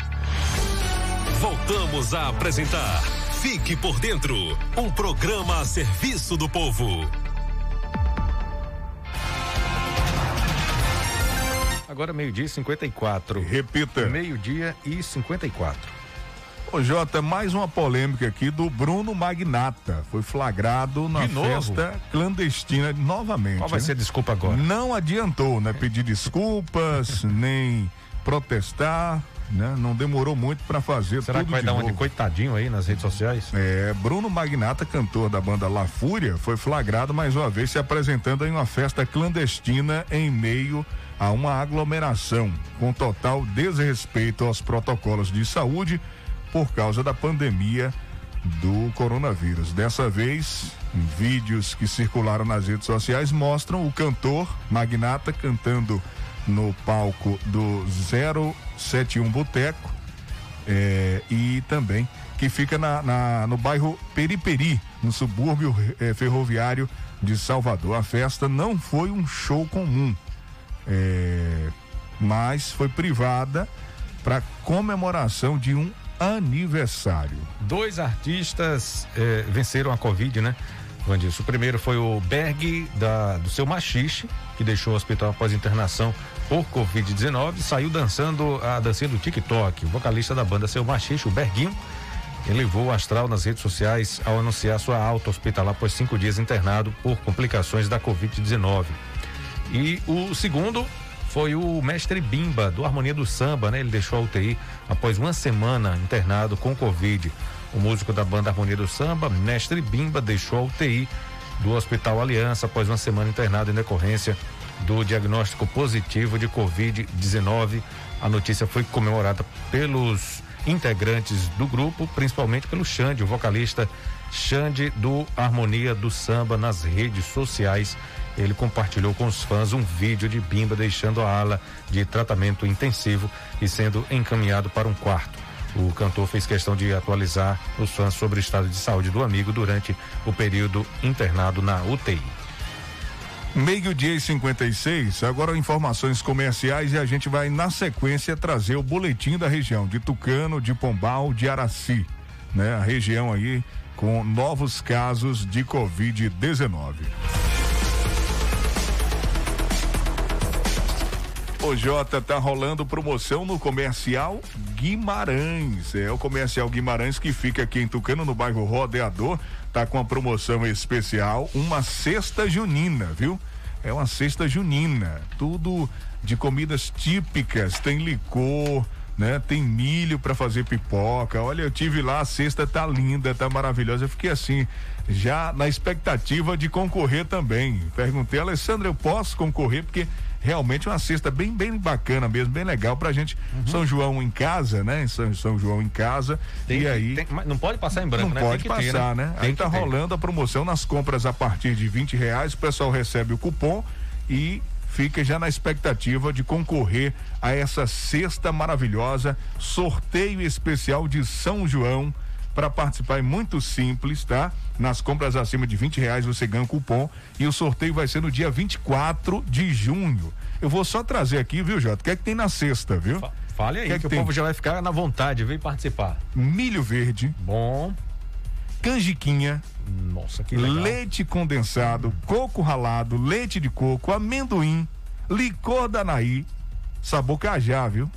Voltamos a apresentar Fique por Dentro um programa a serviço do povo.
Agora meio-dia e 54.
Repita.
Meio-dia e 54.
Ô Jota, mais uma polêmica aqui do Bruno Magnata. Foi flagrado na festa clandestina novamente.
Qual vai
né?
ser a desculpa agora?
Não adiantou, né? Pedir desculpas, [laughs] nem protestar, né? Não demorou muito para fazer
Será
tudo
que vai
de
dar um de
novo.
coitadinho aí nas redes sociais?
É, Bruno Magnata, cantor da banda La Fúria, foi flagrado mais uma vez se apresentando em uma festa clandestina em meio a uma aglomeração, com total desrespeito aos protocolos de saúde por causa da pandemia do coronavírus. Dessa vez, vídeos que circularam nas redes sociais mostram o cantor Magnata cantando no palco do 071 Boteco é, e também que fica na, na- no bairro Periperi, no subúrbio eh, ferroviário de Salvador. A festa não foi um show comum, é, mas foi privada para comemoração de um aniversário.
Dois artistas venceram a Covid, né? Vandilson. O primeiro foi o Berg da, do seu machixe, que deixou o hospital após internação por Covid-19 e saiu dançando a dancinha do TikTok. O vocalista da banda Seu Machixe, o Berguinho, elevou o astral nas redes sociais ao anunciar sua alta hospitalar após cinco dias internado por complicações da Covid-19. E o segundo foi o mestre Bimba, do Harmonia do Samba, né? Ele deixou a UTI após uma semana internado com Covid. O músico da banda Harmonia do Samba, mestre Bimba, deixou a UTI do Hospital Aliança após uma semana internado em decorrência do diagnóstico positivo de Covid-19. A notícia foi comemorada pelos integrantes do grupo, principalmente pelo Xande, o vocalista Xande do Harmonia do Samba nas redes sociais. Ele compartilhou com os fãs um vídeo de Bimba deixando a ala de tratamento intensivo e sendo encaminhado para um quarto. O cantor fez questão de atualizar os fãs sobre o estado de saúde do amigo durante o período internado na UTI.
Meio-dia e 56, agora informações comerciais e a gente vai, na sequência, trazer o boletim da região de Tucano, de Pombal, de Araci, né? A região aí com novos casos de Covid-19. Ô Jota, tá rolando promoção no comercial Guimarães. É o comercial Guimarães que fica aqui em Tucano, no bairro Rodeador. Tá com a promoção especial, uma cesta junina, viu? É uma cesta junina. Tudo de comidas típicas, tem licor, né? Tem milho para fazer pipoca. Olha, eu tive lá, a cesta tá linda, tá maravilhosa. Eu fiquei assim, já na expectativa de concorrer também. Perguntei, Alessandra, eu posso concorrer porque realmente uma cesta bem bem bacana mesmo, bem legal pra gente. Uhum. São João em casa, né? São, São João em casa. Tem, e aí
tem, não pode passar em branco,
não
né?
pode passar, ter, né? né? Aí tá rolando a promoção nas compras a partir de 20 reais, o pessoal recebe o cupom e fica já na expectativa de concorrer a essa cesta maravilhosa, sorteio especial de São João. Para participar é muito simples, tá? Nas compras acima de 20 reais você ganha um cupom e o sorteio vai ser no dia 24 de junho. Eu vou só trazer aqui, viu, Jota? O que é que tem na cesta, viu?
Fale aí, que, é que, que o povo já vai ficar na vontade, vem participar.
Milho verde.
Bom.
Canjiquinha.
Nossa, que legal.
Leite condensado, coco ralado, leite de coco, amendoim, licor da Naí, sabor cajá, viu?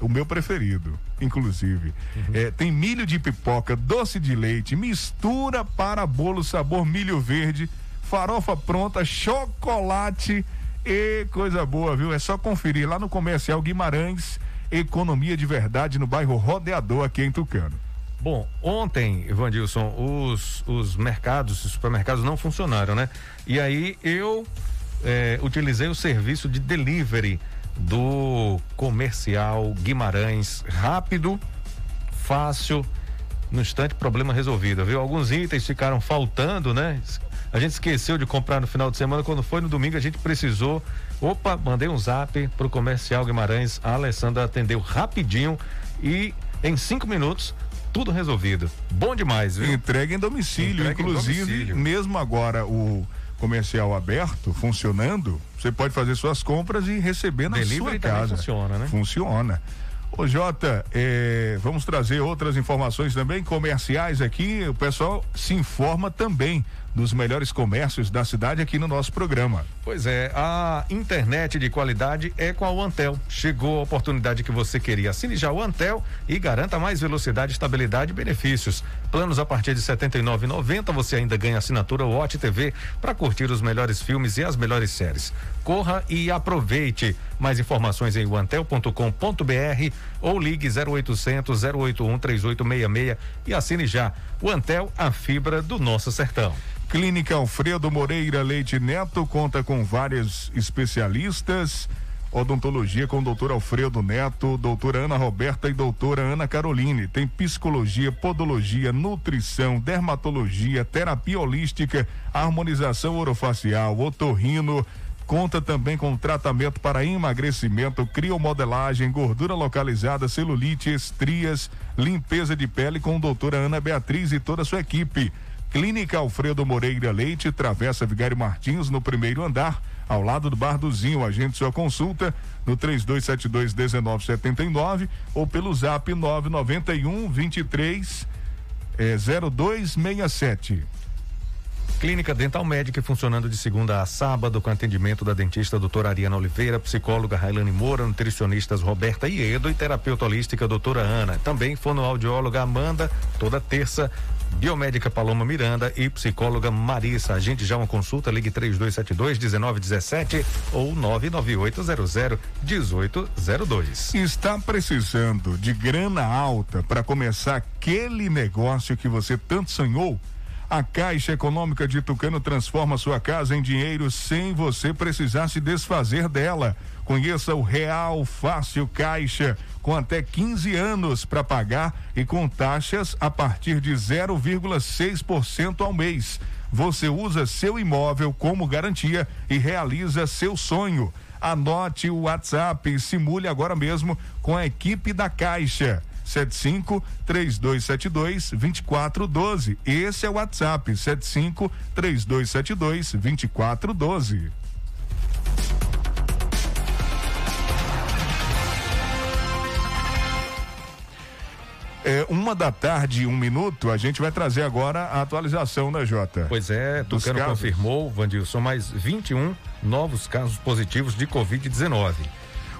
O meu preferido, inclusive. Uhum. É, tem milho de pipoca, doce de leite, mistura para bolo sabor milho verde, farofa pronta, chocolate e coisa boa, viu? É só conferir lá no comercial Guimarães, economia de verdade no bairro Rodeador aqui em Tucano.
Bom, ontem, Vandilson, os, os mercados, os supermercados não funcionaram, né? E aí eu é, utilizei o serviço de delivery do comercial Guimarães. Rápido, fácil, no instante, problema resolvido, viu? Alguns itens ficaram faltando, né? A gente esqueceu de comprar no final de semana, quando foi no domingo a gente precisou. Opa, mandei um zap pro comercial Guimarães, a Alessandra atendeu rapidinho e em cinco minutos tudo resolvido. Bom demais, viu?
Entrega em domicílio, Entrega inclusive, em domicílio. mesmo agora o comercial aberto, funcionando, você pode fazer suas compras e receber na Delivery sua casa.
Funciona, né?
Funciona. Ô Jota, é, vamos trazer outras informações também comerciais aqui. O pessoal se informa também dos melhores comércios da cidade aqui no nosso programa.
Pois é, a internet de qualidade é com a Antel. Chegou a oportunidade que você queria. Assine já o Antel e garanta mais velocidade, estabilidade e benefícios. Planos a partir de R$ 79,90 você ainda ganha assinatura Watch TV para curtir os melhores filmes e as melhores séries. Corra e aproveite. Mais informações em antel.com.br ou ligue 0800 081 3866 e assine já. O Antel, a fibra do nosso sertão.
Clínica Alfredo Moreira Leite Neto conta com vários especialistas. Odontologia com doutor Alfredo Neto, doutora Ana Roberta e doutora Ana Caroline. Tem psicologia, podologia, nutrição, dermatologia, terapia holística, harmonização orofacial, otorrino. Conta também com tratamento para emagrecimento, criomodelagem, gordura localizada, celulite, estrias, limpeza de pele com doutora Ana Beatriz e toda a sua equipe. Clínica Alfredo Moreira Leite, Travessa Vigário Martins, no primeiro andar, ao lado do Bar do. Agende sua consulta no 3272 1979 ou pelo zap 991 23 é, 0267.
Clínica Dental Médica funcionando de segunda a sábado com atendimento da dentista doutora Ariana Oliveira, psicóloga Railane Moura, nutricionistas Roberta Iedo e terapeuta holística doutora Ana. Também fonoaudióloga Amanda, toda terça Biomédica Paloma Miranda e psicóloga Marissa. A gente já uma consulta, ligue 3272 1917 ou 99800 1802.
Está precisando de grana alta para começar aquele negócio que você tanto sonhou? A Caixa Econômica de Tucano transforma sua casa em dinheiro sem você precisar se desfazer dela. Conheça o Real Fácil Caixa, com até 15 anos para pagar e com taxas a partir de 0,6% ao mês. Você usa seu imóvel como garantia e realiza seu sonho. Anote o WhatsApp e simule agora mesmo com a equipe da Caixa. 75 3272 2412. Esse é o WhatsApp 75 3272 2412. É, uma da tarde, um minuto, a gente vai trazer agora a atualização, né, Jota?
Pois é, Tucano confirmou, Vandilson, mais 21 novos casos positivos de Covid-19.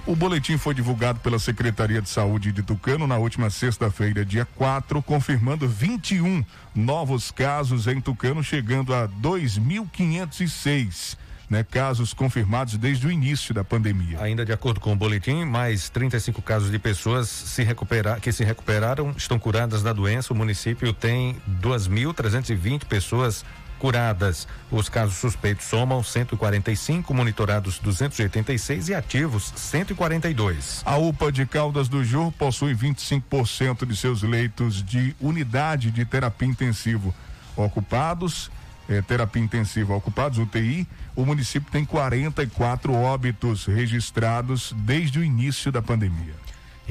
O boletim foi divulgado pela Secretaria de Saúde de Tucano na última sexta-feira, dia 4, confirmando 21 novos casos em Tucano, chegando a 2.506 né, casos confirmados desde o início da pandemia.
Ainda de acordo com o boletim, mais 35 casos de pessoas se recuperar, que se recuperaram estão curadas da doença. O município tem 2.320 pessoas curadas. Os casos suspeitos somam 145, monitorados 286 e ativos 142.
A UPA de Caldas do Jor possui 25% de seus leitos de unidade de terapia intensivo ocupados, eh, terapia intensiva ocupados, UTI, o município tem 44 óbitos registrados desde o início da pandemia.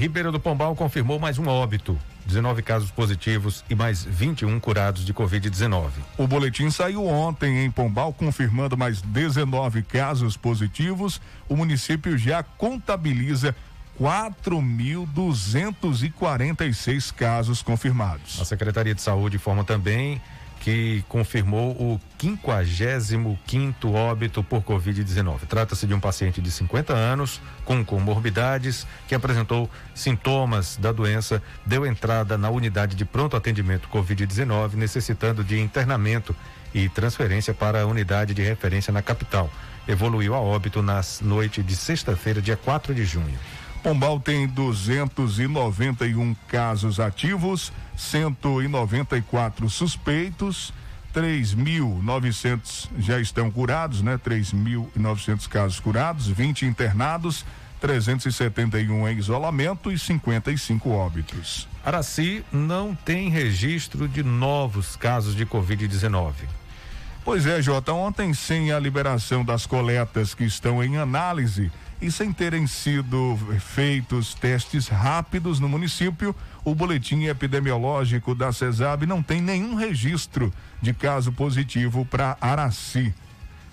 Ribeira do Pombal confirmou mais um óbito, 19 casos positivos e mais 21 curados de Covid-19.
O boletim saiu ontem em Pombal, confirmando mais 19 casos positivos. O município já contabiliza 4.246 casos confirmados.
A Secretaria de Saúde informa também que confirmou o 55 óbito por Covid-19. Trata-se de um paciente de 50 anos com comorbidades que apresentou sintomas da doença, deu entrada na unidade de pronto atendimento Covid-19, necessitando de internamento e transferência para a unidade de referência na capital. Evoluiu a óbito na noite de sexta-feira, dia 4 de junho.
Pombal tem 291 casos ativos, 194 suspeitos, 3.900 já estão curados, né? 3.900 casos curados, 20 internados, 371 em isolamento e 55 óbitos.
Araci não tem registro de novos casos de Covid-19.
Pois é, Jota, ontem sem a liberação das coletas que estão em análise, e sem terem sido feitos testes rápidos no município, o boletim epidemiológico da CESAB não tem nenhum registro de caso positivo para Araci.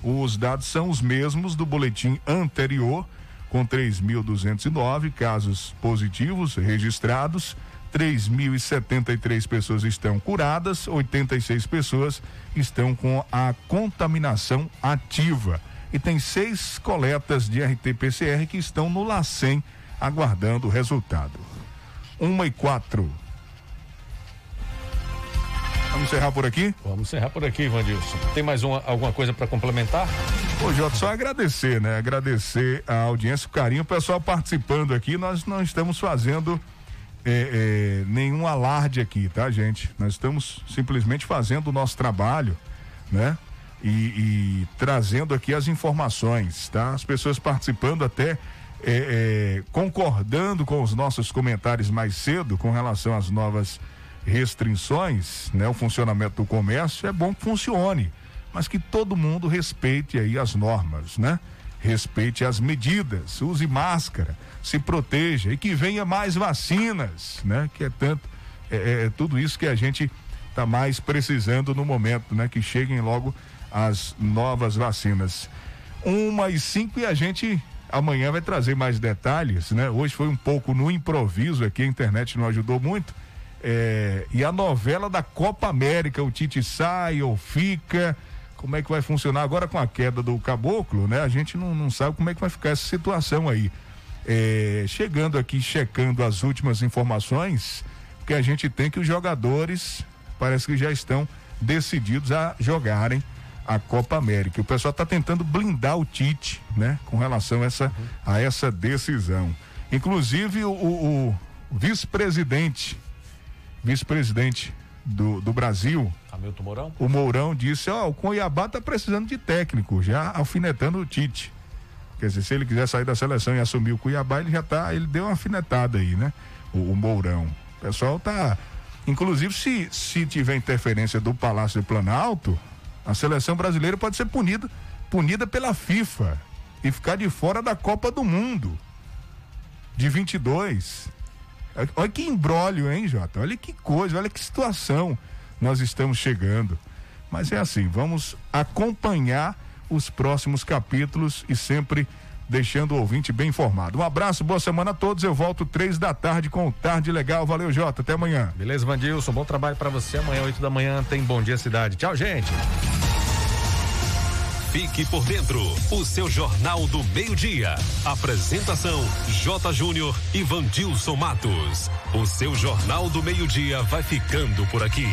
Os dados são os mesmos do boletim anterior, com 3.209 casos positivos registrados, 3.073 pessoas estão curadas, 86 pessoas estão com a contaminação ativa e tem seis coletas de RT-PCR que estão no LACEN aguardando o resultado. Uma e quatro. Vamos encerrar por aqui?
Vamos encerrar por aqui, Vandilson. Tem mais uma, alguma coisa para complementar?
Ô, Jota, só agradecer, né? Agradecer a audiência, o carinho, o pessoal participando aqui. Nós não estamos fazendo é, é, nenhum alarde aqui, tá, gente? Nós estamos simplesmente fazendo o nosso trabalho, né? E, e trazendo aqui as informações, tá? As pessoas participando até é, é, concordando com os nossos comentários mais cedo com relação às novas restrições, né? O funcionamento do comércio é bom que funcione, mas que todo mundo respeite aí as normas, né? Respeite as medidas, use máscara, se proteja e que venha mais vacinas, né? Que é tanto, é, é tudo isso que a gente está mais precisando no momento, né? Que cheguem logo as novas vacinas. Uma e cinco e a gente amanhã vai trazer mais detalhes, né? Hoje foi um pouco no improviso aqui, a internet não ajudou muito. É, e a novela da Copa América, o Tite sai ou fica, como é que vai funcionar agora com a queda do caboclo, né? A gente não, não sabe como é que vai ficar essa situação aí. É, chegando aqui, checando as últimas informações, que a gente tem que os jogadores parece que já estão decididos a jogarem a Copa América. O pessoal está tentando blindar o Tite, né, com relação a essa, a essa decisão. Inclusive o, o, vice-presidente, vice-presidente do, do Brasil,
Hamilton Mourão,
o Mourão disse, ó, oh, o Cuiabá está precisando de técnico, já alfinetando o Tite. Quer dizer, se ele quiser sair da seleção e assumir o Cuiabá, ele já tá, ele deu uma alfinetada aí, né? O, o Mourão. O pessoal tá, inclusive se se tiver interferência do Palácio do Planalto, a seleção brasileira pode ser punida, punida pela FIFA e ficar de fora da Copa do Mundo de 22. Olha que embrólio, hein, Jota? Olha que coisa, olha que situação nós estamos chegando. Mas é assim, vamos acompanhar os próximos capítulos e sempre deixando o ouvinte bem informado. Um abraço, boa semana a todos. Eu volto três da tarde com o Tarde Legal. Valeu, Jota. Até amanhã.
Beleza, Vandilson. Bom trabalho para você. Amanhã, oito da manhã, tem Bom Dia Cidade. Tchau, gente.
Fique por dentro. O seu Jornal do Meio-Dia. Apresentação: J. Júnior e Vandilson Matos. O seu Jornal do Meio-Dia vai ficando por aqui.